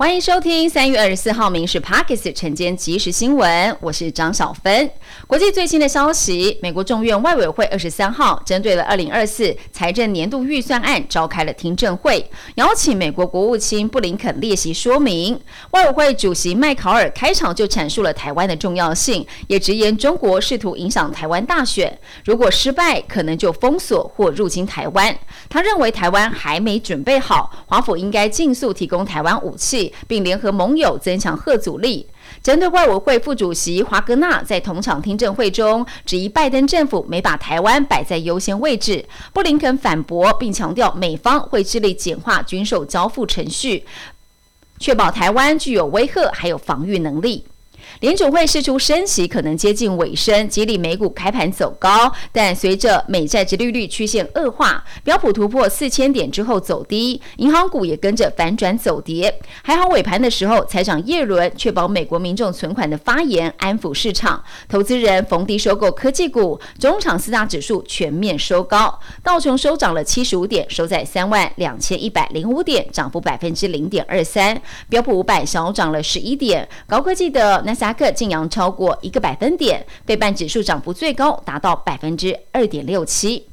欢迎收听三月二十四号《民事 Pockets》晨间即时新闻，我是张小芬。国际最新的消息，美国众院外委会二十三号针对了二零二四财政年度预算案召开了听证会，邀请美国国务卿布林肯列席说明。外委会主席麦考尔开场就阐述了台湾的重要性，也直言中国试图影响台湾大选，如果失败，可能就封锁或入侵台湾。他认为台湾还没准备好，华府应该尽速提供台湾武器。并联合盟友增强核阻力。针对外委会副主席华格纳在同场听证会中质疑拜登政府没把台湾摆在优先位置，布林肯反驳并强调美方会致力简化军售交付程序，确保台湾具有威吓还有防御能力。联储会释出升息可能接近尾声，激励美股开盘走高，但随着美债殖利率曲线恶化，标普突破四千点之后走低，银行股也跟着反转走跌。还好尾盘的时候，财长耶伦确保美国民众存款的发言，安抚市场，投资人逢低收购科技股，中场四大指数全面收高，道琼收涨了七十五点，收在三万两千一百零五点，涨幅百分之零点二三。标普五百小涨了十一点，高科技的那。达克净扬超过一个百分点，费半指数涨幅最高达到百分之二点六七。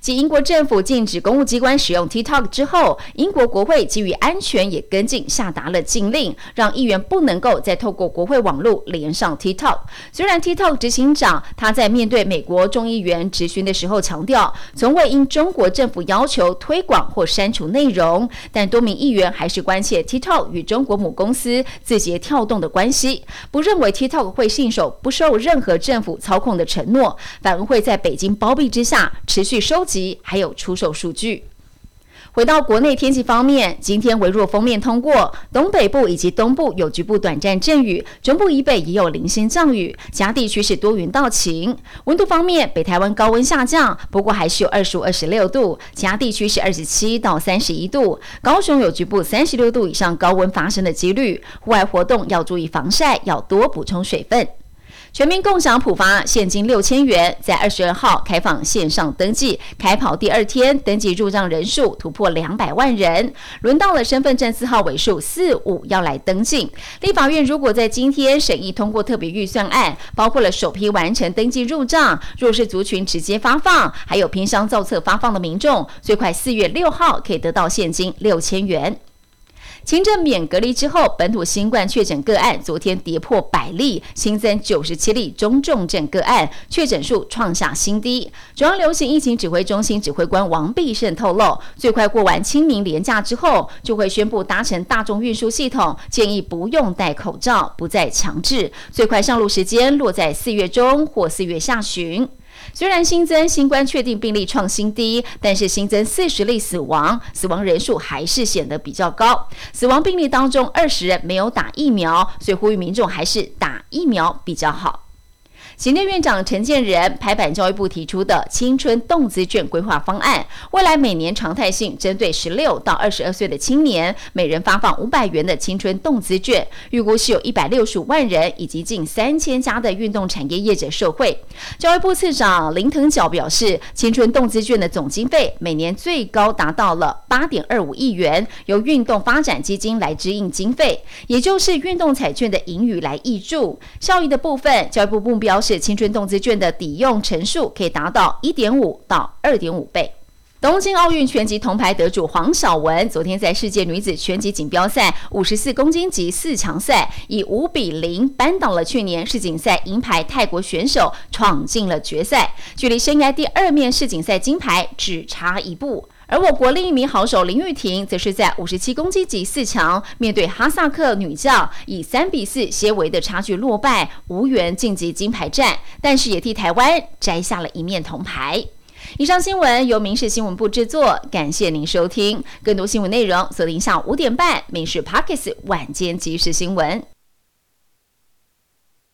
继英国政府禁止公务机关使用 TikTok 之后，英国国会基于安全也跟进下达了禁令，让议员不能够再透过国会网络连上 TikTok。虽然 TikTok 执行长他在面对美国众议员质询的时候强调，从未因中国政府要求推广或删除内容，但多名议员还是关切 TikTok 与中国母公司字节跳动的关系，不认为 TikTok 会信守不受任何政府操控的承诺，反而会在北京包庇之下持续。收集还有出售数据。回到国内天气方面，今天微弱风面通过东北部以及东部有局部短暂阵雨，中部以北也有零星降雨，其他地区是多云到晴。温度方面，北台湾高温下降，不过还是有二十五、二十六度，其他地区是二十七到三十一度。高雄有局部三十六度以上高温发生的几率，户外活动要注意防晒，要多补充水分。全民共享普发现金六千元，在二十二号开放线上登记，开跑第二天登记入账人数突破两百万人，轮到了身份证字号尾数四五要来登记。立法院如果在今天审议通过特别预算案，包括了首批完成登记入账、弱势族群直接发放，还有偏乡造册发放的民众，最快四月六号可以得到现金六千元。轻症免隔离之后，本土新冠确诊个案昨天跌破百例，新增九十七例中重症个案，确诊数创下新低。中央流行疫情指挥中心指挥官王必胜透露，最快过完清明连假之后，就会宣布搭乘大众运输系统，建议不用戴口罩，不再强制。最快上路时间落在四月中或四月下旬。虽然新增新冠确定病例创新低，但是新增四十例死亡，死亡人数还是显得比较高。死亡病例当中，二十人没有打疫苗，所以呼吁民众还是打疫苗比较好。行政院长陈建仁拍板，教育部提出的青春动资券规划方案，未来每年常态性针对十六到二十二岁的青年，每人发放五百元的青春动资券，预估是有一百六十五万人以及近三千家的运动产业业者受惠。教育部次长林腾蛟表示，青春动资券的总经费每年最高达到了八点二五亿元，由运动发展基金来支应经费，也就是运动彩券的盈余来挹注。效益的部分，教育部目标是。青春动资券的抵用乘数可以达到一点五到二点五倍。东京奥运拳击铜牌得主黄晓雯昨天在世界女子拳击锦标赛五十四公斤级四强赛以五比零扳倒了去年世锦赛银牌泰国选手，闯进了决赛，距离生涯第二面世锦赛金牌只差一步。而我国另一名好手林玉婷，则是在五十七公斤级四强面对哈萨克女将，以三比四些微的差距落败，无缘晋级金牌战，但是也替台湾摘下了一面铜牌。以上新闻由民事新闻部制作，感谢您收听。更多新闻内容，锁定下午五点半《民事 Pockets 晚间即时新闻》。